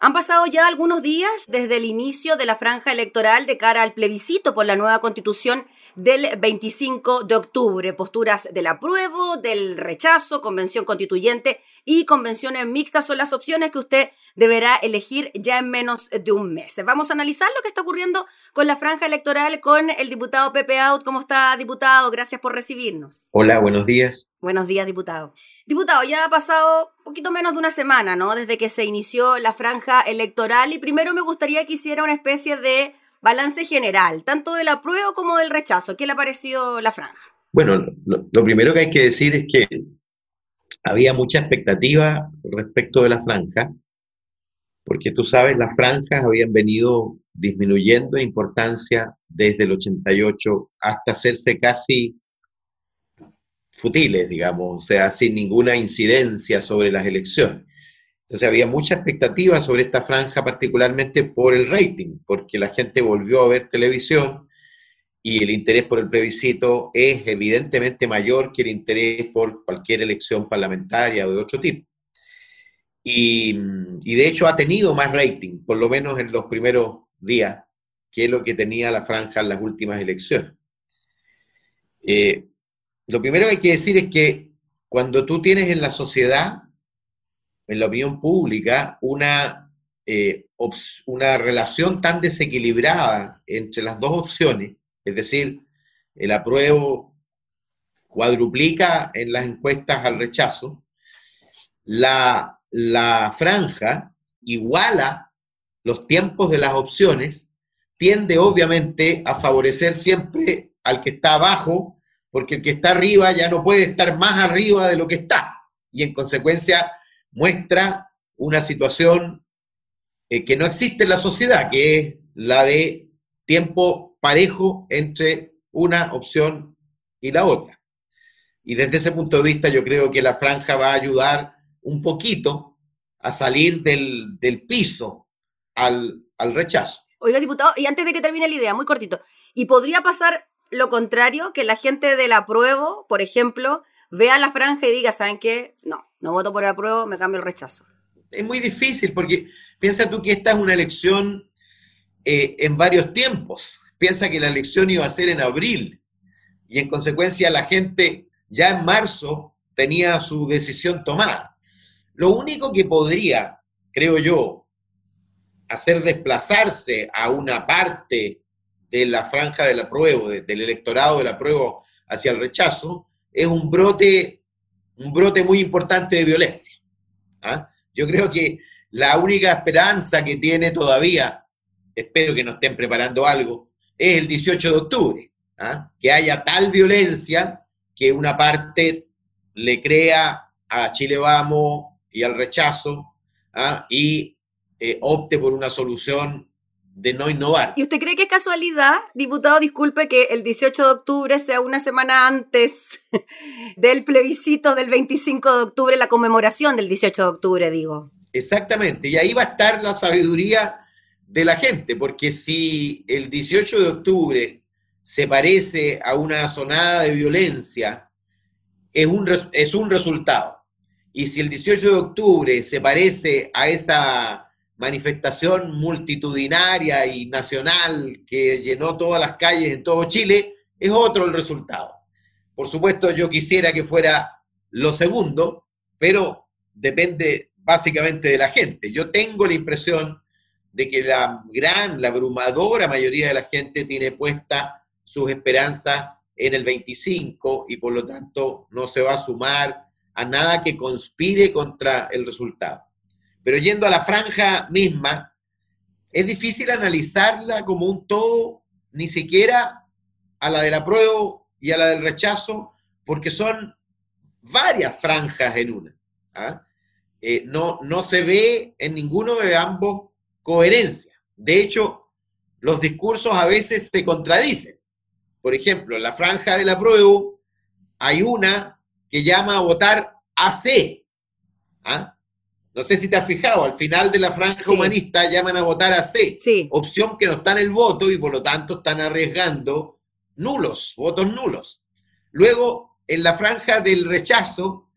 Han pasado ya algunos días desde el inicio de la franja electoral de cara al plebiscito por la nueva constitución del 25 de octubre. Posturas del apruebo, del rechazo, convención constituyente y convenciones mixtas son las opciones que usted deberá elegir ya en menos de un mes. Vamos a analizar lo que está ocurriendo con la franja electoral con el diputado Pepe Out. ¿Cómo está, diputado? Gracias por recibirnos. Hola, buenos días. Buenos días, diputado. Diputado, ya ha pasado poquito menos de una semana, ¿no? Desde que se inició la franja electoral y primero me gustaría que hiciera una especie de balance general, tanto del apruebo como del rechazo. ¿Qué le ha parecido la franja? Bueno, lo, primero que hay que decir es que había mucha expectativa respecto de la franja, porque tú sabes, las franjas habían venido disminuyendo en importancia desde el 88 hasta hacerse casi futiles, digamos, o sea, sin ninguna incidencia sobre las elecciones. Entonces había mucha expectativa sobre esta franja, particularmente por el rating, porque la gente volvió a ver televisión y el interés por el plebiscito es evidentemente mayor que el interés por cualquier elección parlamentaria o de otro tipo. Y, de hecho ha tenido más rating, por lo menos en los primeros días, que lo que tenía la franja en las últimas elecciones. Eh, lo primero que hay que decir es que cuando tú tienes en la sociedad, en la opinión pública, una, eh, una relación tan desequilibrada entre las dos opciones, es decir, el apruebo cuadruplica en las encuestas al rechazo, la, la franja iguala los tiempos de las opciones, tiende obviamente a favorecer siempre al que está abajo porque el que está arriba ya no puede estar más arriba de lo que está y en consecuencia muestra una situación eh, que no existe en la sociedad, que es la de tiempo parejo entre una opción y la otra. Y desde ese punto de vista yo creo que la franja va a ayudar un poquito a salir del, piso al, al rechazo. Oiga, diputado, y antes de que termine la idea, muy cortito, ¿y podría pasar lo contrario, que la gente del apruebo, por ejemplo, vea la franja y diga, ¿saben qué? No, no voto por el apruebo, me cambio el rechazo. Es muy difícil porque piensa tú que esta es una elección eh, en varios tiempos. Piensa que la elección iba a ser en abril y en consecuencia la gente ya en marzo tenía su decisión tomada. Lo único que podría, creo yo, hacer desplazarse a una parte de la franja del apruebo, del electorado del apruebo hacia el rechazo, es un brote, un brote muy importante de violencia. ¿ah? Yo creo que la única esperanza que tiene todavía, espero que nos estén preparando algo, es el 18 de octubre, ¿ah? que haya tal violencia que una parte le crea a Chile Vamos y al rechazo ¿ah? y eh, opte por una solución de no innovar. ¿Y usted cree que es casualidad, diputado, disculpe, que el 18 de octubre sea una semana antes del plebiscito del 25 de octubre, la conmemoración del 18 de octubre, digo? Exactamente, y ahí va a estar la sabiduría de la gente, porque si el 18 de octubre se parece a una sonada de violencia, es un, es un resultado. Y si el 18 de octubre se parece a esa manifestación multitudinaria y nacional que llenó todas las calles en todo Chile, es otro el resultado. Por supuesto, yo quisiera que fuera lo segundo, pero depende básicamente de la gente. Yo tengo la impresión de que la gran, la abrumadora mayoría de la gente tiene puesta sus esperanzas en el 25 y por lo tanto no se va a sumar a nada que conspire contra el resultado. Pero yendo a la franja misma, es difícil analizarla como un todo, ni siquiera a la del apruebo y a la del rechazo, porque son varias franjas en una. ¿ah? Eh, no, no se ve en ninguno de ambos coherencia. De hecho, los discursos a veces se contradicen. Por ejemplo, en la franja del apruebo hay una que llama a votar AC. ¿ah? No sé si te has fijado, al final de la franja humanista llaman a votar a C, opción que no está en el voto y por lo tanto están arriesgando nulos, votos nulos. Luego, en la franja del rechazo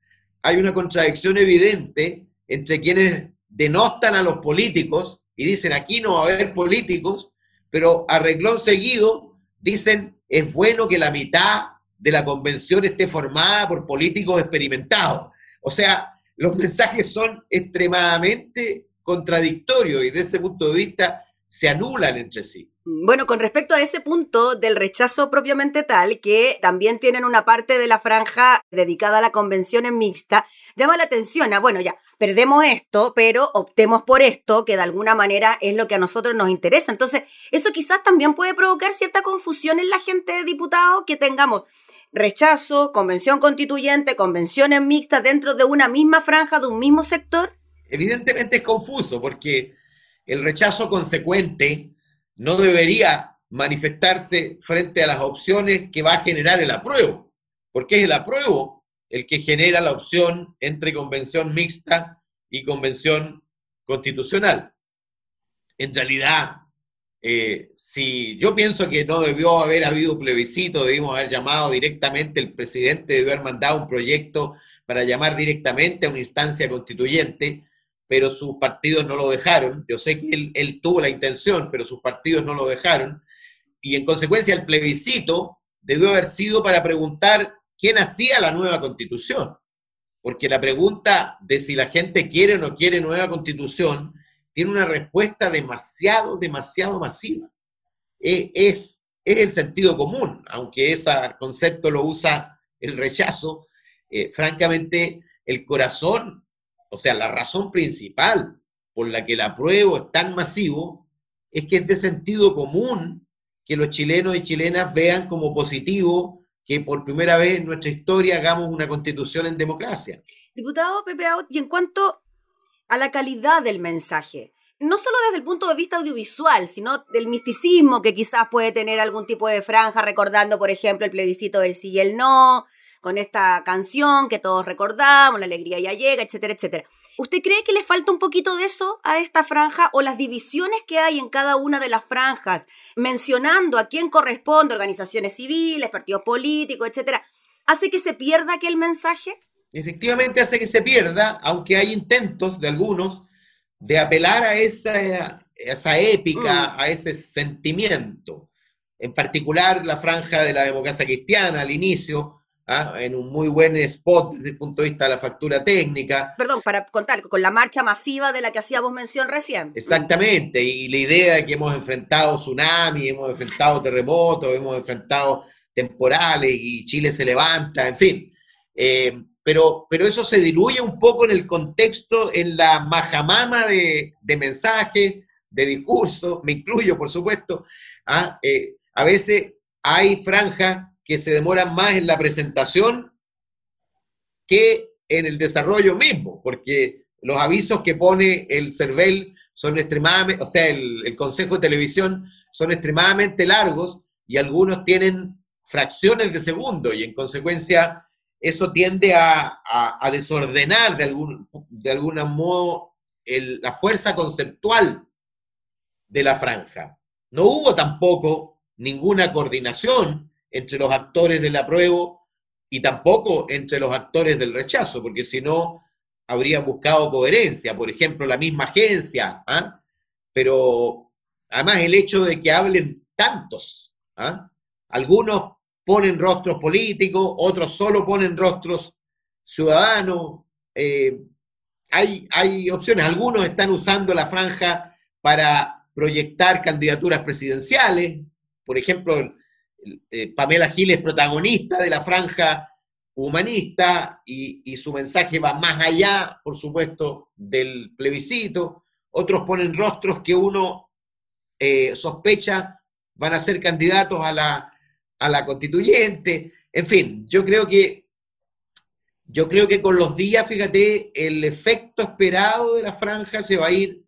hay una contradicción evidente entre quienes denostan a los políticos y dicen aquí no va a haber políticos, pero a seguido dicen es bueno que la mitad de la convención esté formada por políticos experimentados. O sea, los mensajes son extremadamente contradictorios y desde ese punto de vista se anulan entre sí. Bueno, con respecto a ese punto del rechazo propiamente tal, que también tienen una parte de la franja dedicada a la convención en mixta, llama la atención a, bueno, ya, perdemos esto, pero optemos por esto, que de alguna manera es lo que a nosotros nos interesa. Entonces, eso quizás también puede provocar cierta confusión en la gente de diputados, que tengamos rechazo, convención constituyente, convenciones mixtas dentro de una misma franja, de un mismo sector. Evidentemente es confuso, porque el rechazo consecuente no debería manifestarse frente a las opciones que va a generar el apruebo, porque es el apruebo el que genera la opción entre convención mixta y convención constitucional. En realidad, eh, si yo pienso que no debió haber habido plebiscito, debimos haber llamado directamente, el presidente debió haber mandado un proyecto para llamar directamente a una instancia constituyente, pero sus partidos no lo dejaron. Yo sé que él, tuvo la intención, pero sus partidos no lo dejaron. Y en consecuencia el plebiscito debió haber sido para preguntar quién hacía la nueva constitución. Porque la pregunta de si la gente quiere o no quiere nueva constitución tiene una respuesta demasiado, demasiado masiva. E, es, es el sentido común, aunque ese concepto lo usa el rechazo. Eh, francamente, el corazón o sea, la razón principal por la que el apruebo es tan masivo es que es de sentido común que los chilenos y chilenas vean como positivo que por primera vez en nuestra historia hagamos una constitución en democracia. Diputado Pepe y en cuanto a la calidad del mensaje, no solo desde el punto de vista audiovisual, sino del misticismo que quizás puede tener algún tipo de franja, recordando, por ejemplo, el plebiscito del sí y el no, con esta canción que todos recordamos, la alegría ya llega, etcétera, etcétera. ¿Usted cree que le falta un poquito de eso a esta franja o las divisiones que hay en cada una de las franjas, mencionando a quién corresponde, organizaciones civiles, partidos políticos, etcétera, hace que se pierda aquel mensaje? Efectivamente hace que se pierda, aunque hay intentos de algunos de apelar a esa, esa épica, mm. a ese sentimiento. En particular la franja de la democracia cristiana al inicio, ¿ah? en un muy buen spot desde el punto de vista de la factura técnica. Perdón, para contar, con la marcha masiva de la que hacíamos mención recién. Exactamente, y la idea de que hemos enfrentado tsunami, hemos enfrentado terremotos, hemos enfrentado temporales y Chile se levanta, en fin. Eh, pero, pero eso se diluye un poco en el contexto, en la majamama de, de mensajes, de discursos, me incluyo, por supuesto. ¿ah? Eh, a veces hay franjas que se demoran más en la presentación que en el desarrollo mismo, porque los avisos que pone el CERVEL son extremadamente, o sea, el, Consejo de Televisión son extremadamente largos y algunos tienen fracciones de segundo y en consecuencia eso tiende a, desordenar de algún, de modo la fuerza conceptual de la franja. No hubo tampoco ninguna coordinación entre los actores del apruebo y tampoco entre los actores del rechazo, porque si no, habrían buscado coherencia, por ejemplo, la misma agencia, ¿ah? pero además el hecho de que hablen tantos, ¿ah? algunos ponen rostros políticos, otros solo ponen rostros ciudadanos, eh, hay, hay opciones, algunos están usando la franja para proyectar candidaturas presidenciales, por ejemplo, eh, Pamela Giles es protagonista de la franja humanista y, su mensaje va más allá, por supuesto, del plebiscito. Otros ponen rostros que uno eh, sospecha van a ser candidatos a la, a la constituyente. En fin, yo creo que yo creo que con los días, fíjate, el efecto esperado de la franja se va a ir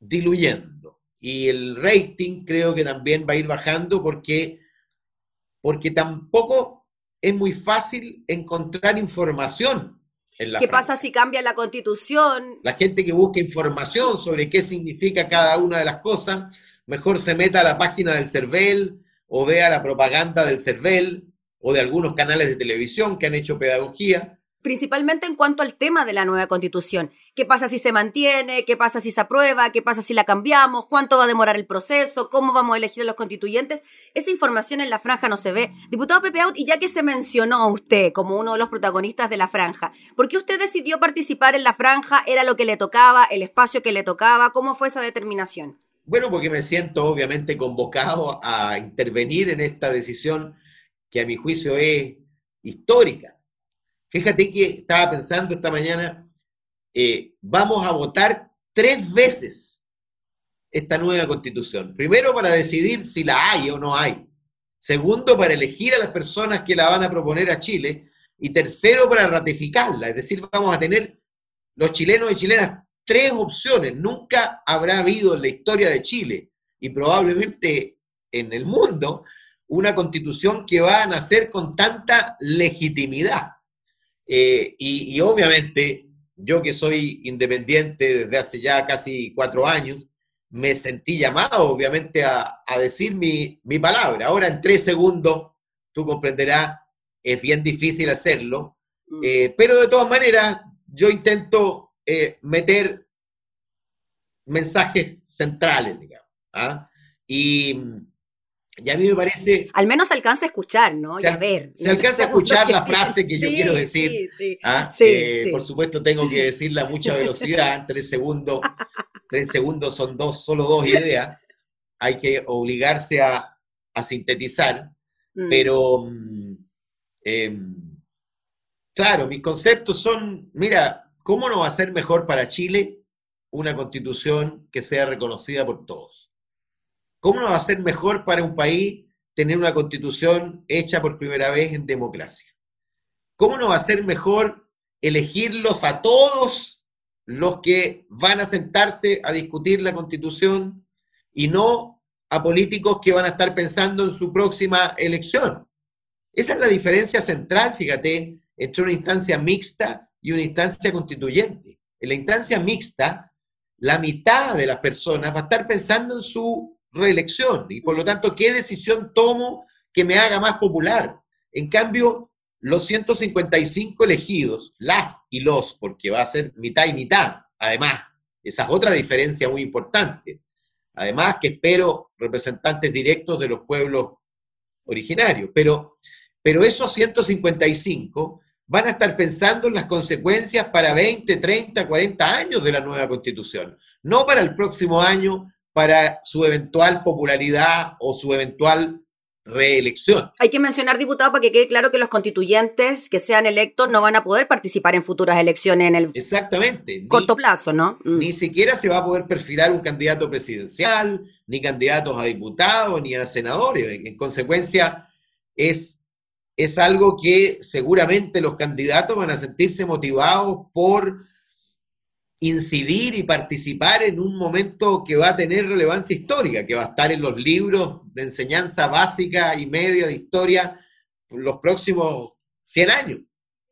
diluyendo. Y el rating creo que también va a ir bajando porque porque tampoco es muy fácil encontrar información en la ¿Qué pasa si cambia la constitución? La gente que busca información sobre qué significa cada una de las cosas, mejor se meta a la página del CERVEL o vea la propaganda del CERVEL o de algunos canales de televisión que han hecho pedagogía. principalmente en cuanto al tema de la nueva constitución. ¿Qué pasa si se mantiene? ¿Qué pasa si se aprueba? ¿Qué pasa si la cambiamos? ¿Cuánto va a demorar el proceso? ¿Cómo vamos a elegir a los constituyentes? Esa información en la franja no se ve. Diputado Pepe Out, y ya que se mencionó a usted como uno de los protagonistas de la franja, ¿por qué usted decidió participar en la franja? ¿Era lo que le tocaba? ¿El espacio que le tocaba? ¿Cómo fue esa determinación? Bueno, porque me siento obviamente convocado a intervenir en esta decisión que a mi juicio es histórica Fíjate que estaba pensando esta mañana, eh, vamos a votar tres veces esta nueva constitución. Primero para decidir si la hay o no hay. Segundo para elegir a las personas que la van a proponer a Chile. Y tercero para ratificarla. Es decir, vamos a tener los chilenos y chilenas tres opciones. Nunca habrá habido en la historia de Chile y probablemente en el mundo una constitución que va a nacer con tanta legitimidad. Eh, y, obviamente, yo que soy independiente desde hace ya casi cuatro años, me sentí llamado, obviamente, a, decir mi, palabra. Ahora, en tres segundos, tú comprenderás, es bien difícil hacerlo, mm. eh, pero de todas maneras, yo intento eh, meter mensajes centrales, digamos. ¿ah? Y, y a mí me parece... Al menos se alcanza a escuchar, ¿no? Se, a ver. Se alcanza a escuchar la frase que yo quiero decir. Sí, sí, ¿ah? eh, Por supuesto tengo que decirla a mucha velocidad, tres segundos. Tres segundos son dos, solo dos ideas. Hay que obligarse a, sintetizar. Mm. Pero, mm, em, claro, mis conceptos son, mira, ¿cómo no va a ser mejor para Chile una constitución que sea reconocida por todos? ¿Cómo no va a ser mejor para un país tener una constitución hecha por primera vez en democracia? ¿Cómo no va a ser mejor elegirlos a todos los que van a sentarse a discutir la constitución y no a políticos que van a estar pensando en su próxima elección? Esa es la diferencia central, fíjate, entre una instancia mixta y una instancia constituyente. En la instancia mixta, la mitad de las personas va a estar pensando en su reelección y por lo tanto, ¿qué decisión tomo que me haga más popular? En cambio, los 155 elegidos, las y los, porque va a ser mitad y mitad, además, esa es otra diferencia muy importante. Además, que espero representantes directos de los pueblos originarios, pero, pero esos 155 van a estar pensando en las consecuencias para 20, 30, 40 años de la nueva constitución, no para el próximo año, para su eventual popularidad o su eventual reelección. Hay que mencionar, diputado, para que quede claro que los constituyentes que sean electos no van a poder participar en futuras elecciones en el Exactamente. corto plazo, ¿no? Mm. Ni siquiera se va a poder perfilar un candidato presidencial, ni candidatos a diputados, ni a senadores. En consecuencia, es, es algo que seguramente los candidatos van a sentirse motivados por incidir y participar en un momento que va a tener relevancia histórica, que va a estar en los libros de enseñanza básica y media de historia los próximos 100 años.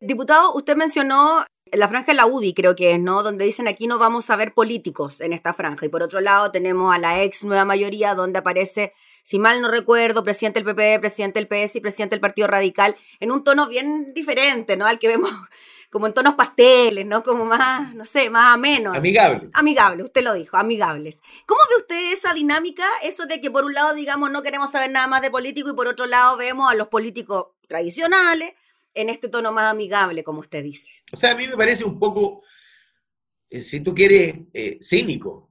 Diputado, usted mencionó la franja de la UDI, creo que es, ¿no? Donde dicen aquí no vamos a ver políticos en esta franja. Y por otro lado tenemos a la ex nueva mayoría, donde aparece, si mal no recuerdo, presidente del PP, presidente del PS y presidente del Partido Radical, en un tono bien diferente, ¿no? Al que vemos como en tonos pasteles, ¿no? Como más, no sé, más ameno. Amigables. Amigables, usted lo dijo, amigables. ¿Cómo ve usted esa dinámica? Eso de que por un lado, digamos, no queremos saber nada más de político y por otro lado vemos a los políticos tradicionales en este tono más amigable, como usted dice. O sea, a mí me parece un poco, eh, si tú quieres, eh, cínico,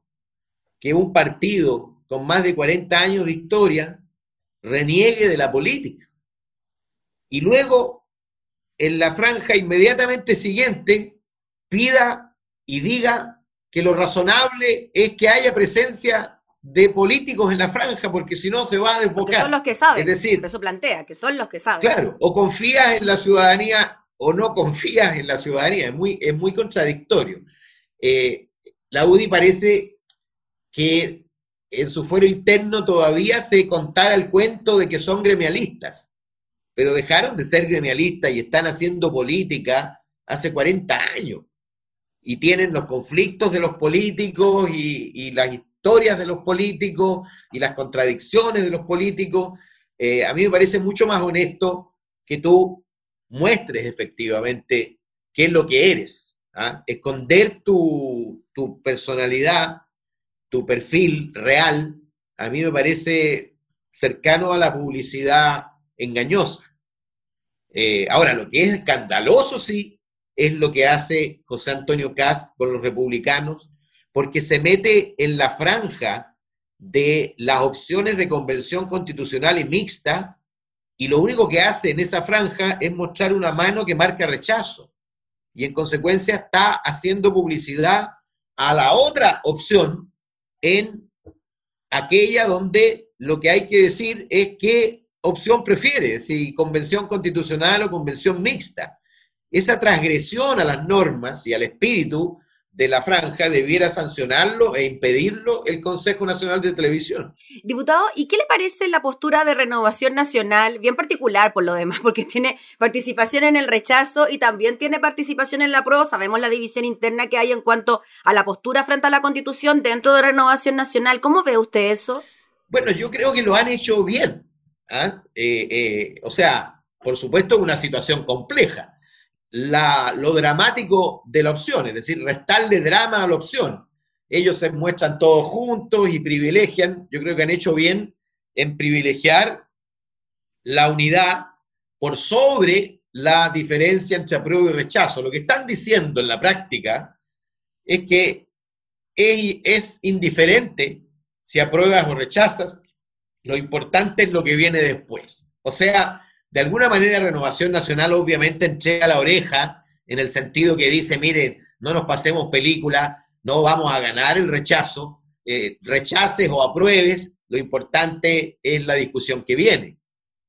que un partido con más de 40 años de historia reniegue de la política. Y luego en la franja inmediatamente siguiente pida y diga que lo razonable es que haya presencia de políticos en la franja, porque si no se va a desbocar. Porque son los que saben. Es decir, eso plantea, que son los que saben. Claro, o confías en la ciudadanía o no confías en la ciudadanía. Es muy, es muy contradictorio. Eh, la UDI parece que en su fuero interno todavía se contara el cuento de que son gremialistas pero dejaron de ser gremialistas y están haciendo política hace 40 años. Y tienen los conflictos de los políticos y, las historias de los políticos y las contradicciones de los políticos. Eh, a mí me parece mucho más honesto que tú muestres efectivamente qué es lo que eres. ¿ah? Esconder tu, tu personalidad, tu perfil real, a mí me parece cercano a la publicidad engañosa. Eh, ahora, lo que es escandaloso, sí, es lo que hace José Antonio Cast con los republicanos, porque se mete en la franja de las opciones de convención constitucional y mixta, y lo único que hace en esa franja es mostrar una mano que marca rechazo. Y en consecuencia está haciendo publicidad a la otra opción en aquella donde lo que hay que decir es qué opción prefiere, si convención constitucional o convención mixta. Esa transgresión a las normas y al espíritu de la franja debiera sancionarlo e impedirlo el Consejo Nacional de Televisión. Diputado, ¿y qué le parece la postura de Renovación Nacional, bien particular por lo demás, porque tiene participación en el rechazo y también tiene participación en la prueba? Sabemos la división interna que hay en cuanto a la postura frente a la Constitución dentro de Renovación Nacional. ¿Cómo ve usted eso? Bueno, yo creo que lo han hecho bien. ¿ah? Eh, eh, o sea, por supuesto, una situación compleja lo dramático de la opción, es decir, restarle drama a la opción. Ellos se muestran todos juntos y privilegian, yo creo que han hecho bien en privilegiar la unidad por sobre la diferencia entre apruebo y rechazo. Lo que están diciendo en la práctica es que es, es indiferente si apruebas o rechazas, lo importante es lo que viene después. O sea, de alguna manera Renovación Nacional obviamente entrega la oreja en el sentido que dice, miren, no nos pasemos película, no vamos a ganar el rechazo, eh, rechaces o apruebes, lo importante es la discusión que viene.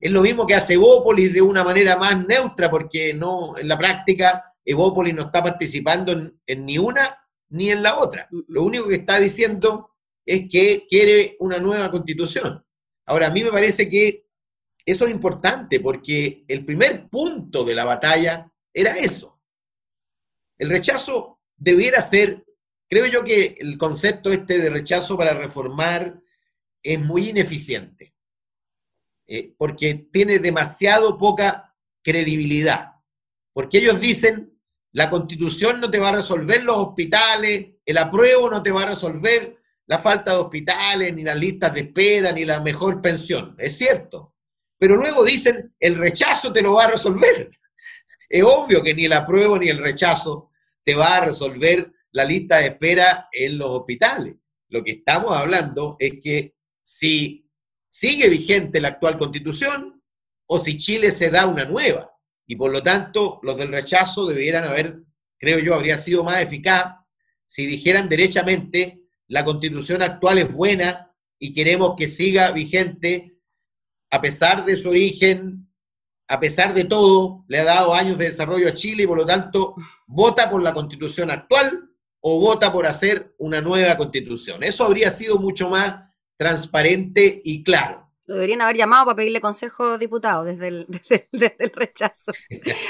Es lo mismo que hace Evópolis de una manera más neutra, porque no, en la práctica Evópolis no está participando en ni una ni en la otra. Lo único que está diciendo es que quiere una nueva constitución. Ahora, a mí me parece que eso es importante porque el primer punto de la batalla era eso. El rechazo debiera ser, creo yo que el concepto este de rechazo para reformar es muy ineficiente, eh, porque tiene demasiado poca credibilidad, porque ellos dicen, la constitución no te va a resolver los hospitales, el apruebo no te va a resolver la falta de hospitales, ni las listas de espera, ni la mejor pensión. Es cierto, pero luego dicen, el rechazo te lo va a resolver. Es obvio que ni el apruebo ni el rechazo te va a resolver la lista de espera en los hospitales. Lo que estamos hablando es que si sigue vigente la actual constitución o si Chile se da una nueva. Y por lo tanto, los del rechazo debieran haber, creo yo, habría sido más eficaz si dijeran derechamente, la constitución actual es buena y queremos que siga vigente a pesar de su origen, a pesar de todo, le ha dado años de desarrollo a Chile y por lo tanto vota por la constitución actual o vota por hacer una nueva constitución. Eso habría sido mucho más transparente y claro. Lo deberían haber llamado para pedirle consejo, diputado, desde el, desde el rechazo.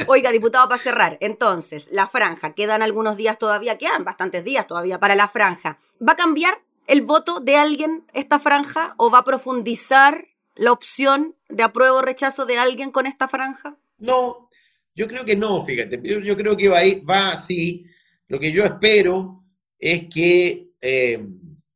Oiga, diputado, para cerrar, entonces, la franja, quedan algunos días todavía, quedan bastantes días todavía para la franja. ¿Va a cambiar el voto de alguien esta franja o va a profundizar la opción de apruebo o rechazo de alguien con esta franja? No, yo creo que no, fíjate. Yo, creo que va, va así. Lo que yo espero es que eh,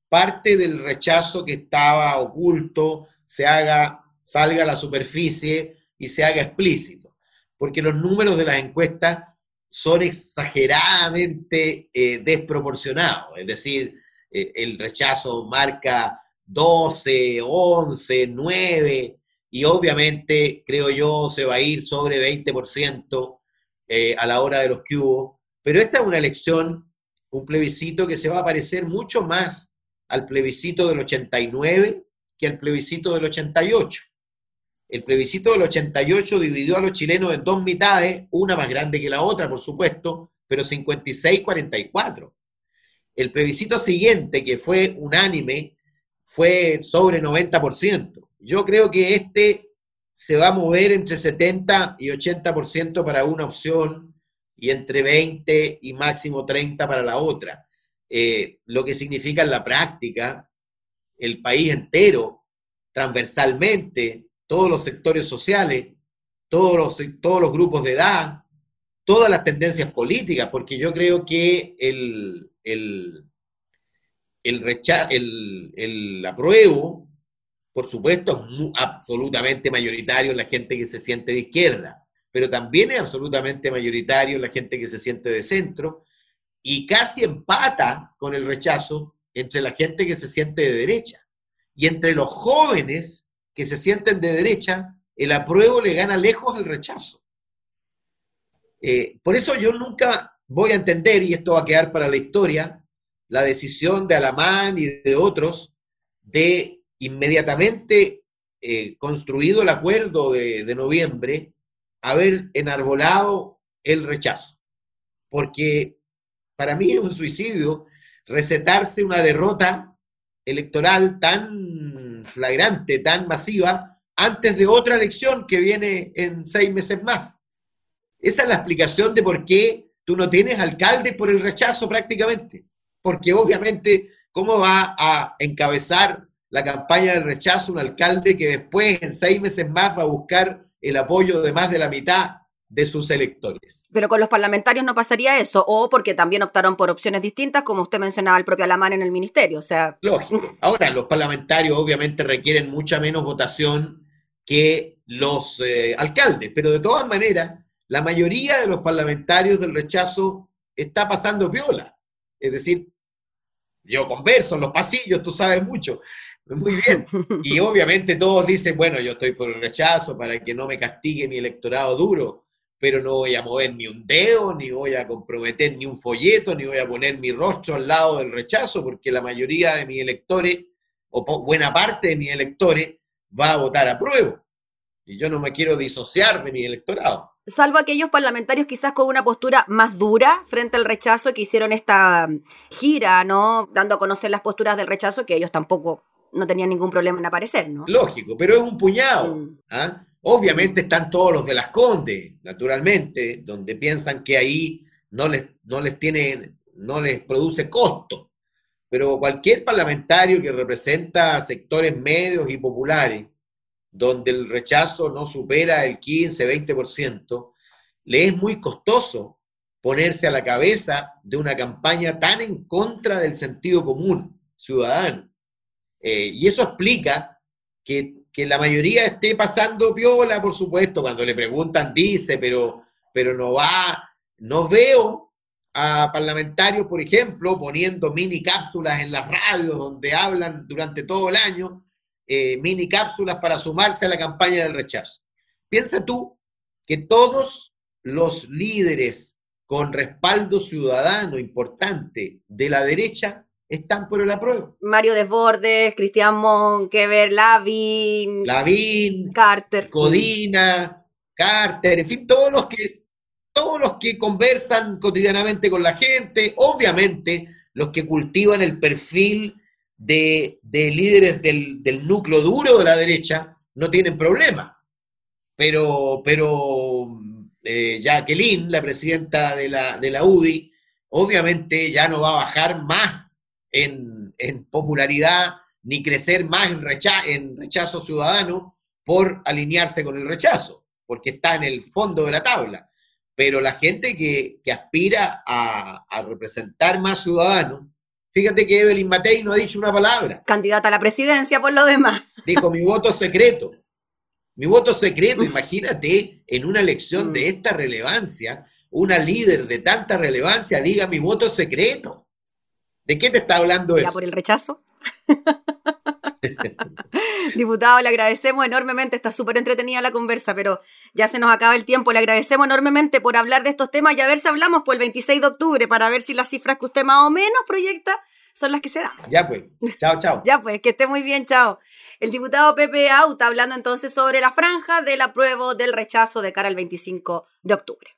parte del rechazo que estaba oculto se haga, salga a la superficie y se haga explícito. Porque los números de las encuestas son exageradamente eh, desproporcionados. Es decir, eh, el rechazo marca 12, 11, 9, y obviamente, creo yo, se va a ir sobre 20% eh, a la hora de los que hubo. Pero esta es una elección, un plebiscito que se va a parecer mucho más al plebiscito del 89 que al plebiscito del 88. El plebiscito del 88 dividió a los chilenos en dos mitades, una más grande que la otra, por supuesto, pero 56-44. El plebiscito siguiente, que fue unánime, fue sobre 90%. Yo creo que este se va a mover entre 70 y 80% para una opción y entre 20 y máximo 30 para la otra. Eh, lo que significa en la práctica el país entero, transversalmente, todos los sectores sociales, todos los, todos los grupos de edad, todas las tendencias políticas, porque yo creo que el, el, el, el, el apruebo, por supuesto, es absolutamente mayoritario en la gente que se siente de izquierda, pero también es absolutamente mayoritario en la gente que se siente de centro y casi empata con el rechazo entre la gente que se siente de derecha. Y entre los jóvenes que se sienten de derecha, el apruebo le gana lejos al rechazo. Eh, por eso yo nunca voy a entender, y esto va a quedar para la historia, la decisión de Alamán y de otros de inmediatamente eh, construido el acuerdo de, de noviembre, haber enarbolado el rechazo. Porque para mí es un suicidio recetarse una derrota electoral tan flagrante, tan masiva, antes de otra elección que viene en seis meses más. Esa es la explicación de por qué tú no tienes alcalde por el rechazo prácticamente. Porque obviamente, ¿cómo va a encabezar la campaña del rechazo un alcalde que después, en seis meses más, va a buscar el apoyo de más de la mitad de sus electores. Pero con los parlamentarios no pasaría eso, o porque también optaron por opciones distintas, como usted mencionaba el propio Alamán en el ministerio, o sea... Lógico. Ahora, los parlamentarios obviamente requieren mucha menos votación que los eh, alcaldes, pero de todas maneras, la mayoría de los parlamentarios del rechazo está pasando viola. Es decir, yo converso en los pasillos, tú sabes mucho, muy bien. Y obviamente todos dicen, bueno, yo estoy por el rechazo para que no me castigue mi electorado duro, pero no voy a mover ni un dedo, ni voy a comprometer ni un folleto, ni voy a poner mi rostro al lado del rechazo, porque la mayoría de mis electores, o buena parte de mis electores, va a votar a prueba. Y yo no me quiero disociar de mi electorado. Salvo aquellos parlamentarios quizás con una postura más dura frente al rechazo que hicieron esta gira, ¿no? Dando a conocer las posturas del rechazo, que ellos tampoco no tenían ningún problema en aparecer, ¿no? Lógico, pero es un puñado. Mm. ¿ah? Obviamente están todos los de las Condes, naturalmente, donde piensan que ahí no les, no les tiene, no les produce costo. Pero cualquier parlamentario que representa sectores medios y populares, donde el rechazo no supera el 15, 20%, le es muy costoso ponerse a la cabeza de una campaña tan en contra del sentido común ciudadano. Eh, y eso explica que que la mayoría esté pasando piola, por supuesto, cuando le preguntan dice, pero, pero no va, no veo a parlamentarios, por ejemplo, poniendo mini cápsulas en las radios donde hablan durante todo el año, eh, mini cápsulas para sumarse a la campaña del rechazo. Piensa tú que todos los líderes con respaldo ciudadano importante de la derecha están por el apruebo. Mario Desbordes, Cristian Monkever, Lavin, Lavin, Carter, Codina, Carter, en fin, todos los que todos los que conversan cotidianamente con la gente, obviamente los que cultivan el perfil de, líderes del, núcleo duro de la derecha, no tienen problema. Pero, pero eh, Jacqueline, la presidenta de la, de la UDI, obviamente ya no va a bajar más en, popularidad ni crecer más en, en rechazo ciudadano por alinearse con el rechazo, porque está en el fondo de la tabla. Pero la gente que, aspira a, representar más ciudadanos, fíjate que Evelyn Matei no ha dicho una palabra. Candidata a la presidencia por lo demás. Dijo, mi voto secreto. Mi voto secreto, imagínate en una elección de mm. esta relevancia, una líder de tanta relevancia diga mi voto secreto. ¿De qué te está hablando eso? por el rechazo. Diputado, le agradecemos enormemente, está súper entretenida la conversa, pero ya se nos acaba el tiempo. Le agradecemos enormemente por hablar de estos temas y a ver si hablamos por el 26 de octubre para ver si las cifras que usted más o menos proyecta son las que se dan. Ya pues, chao, chao. ya pues, que esté muy bien, chao. El diputado Pepe Auta hablando entonces sobre la franja del apruebo del rechazo de cara al 25 de octubre.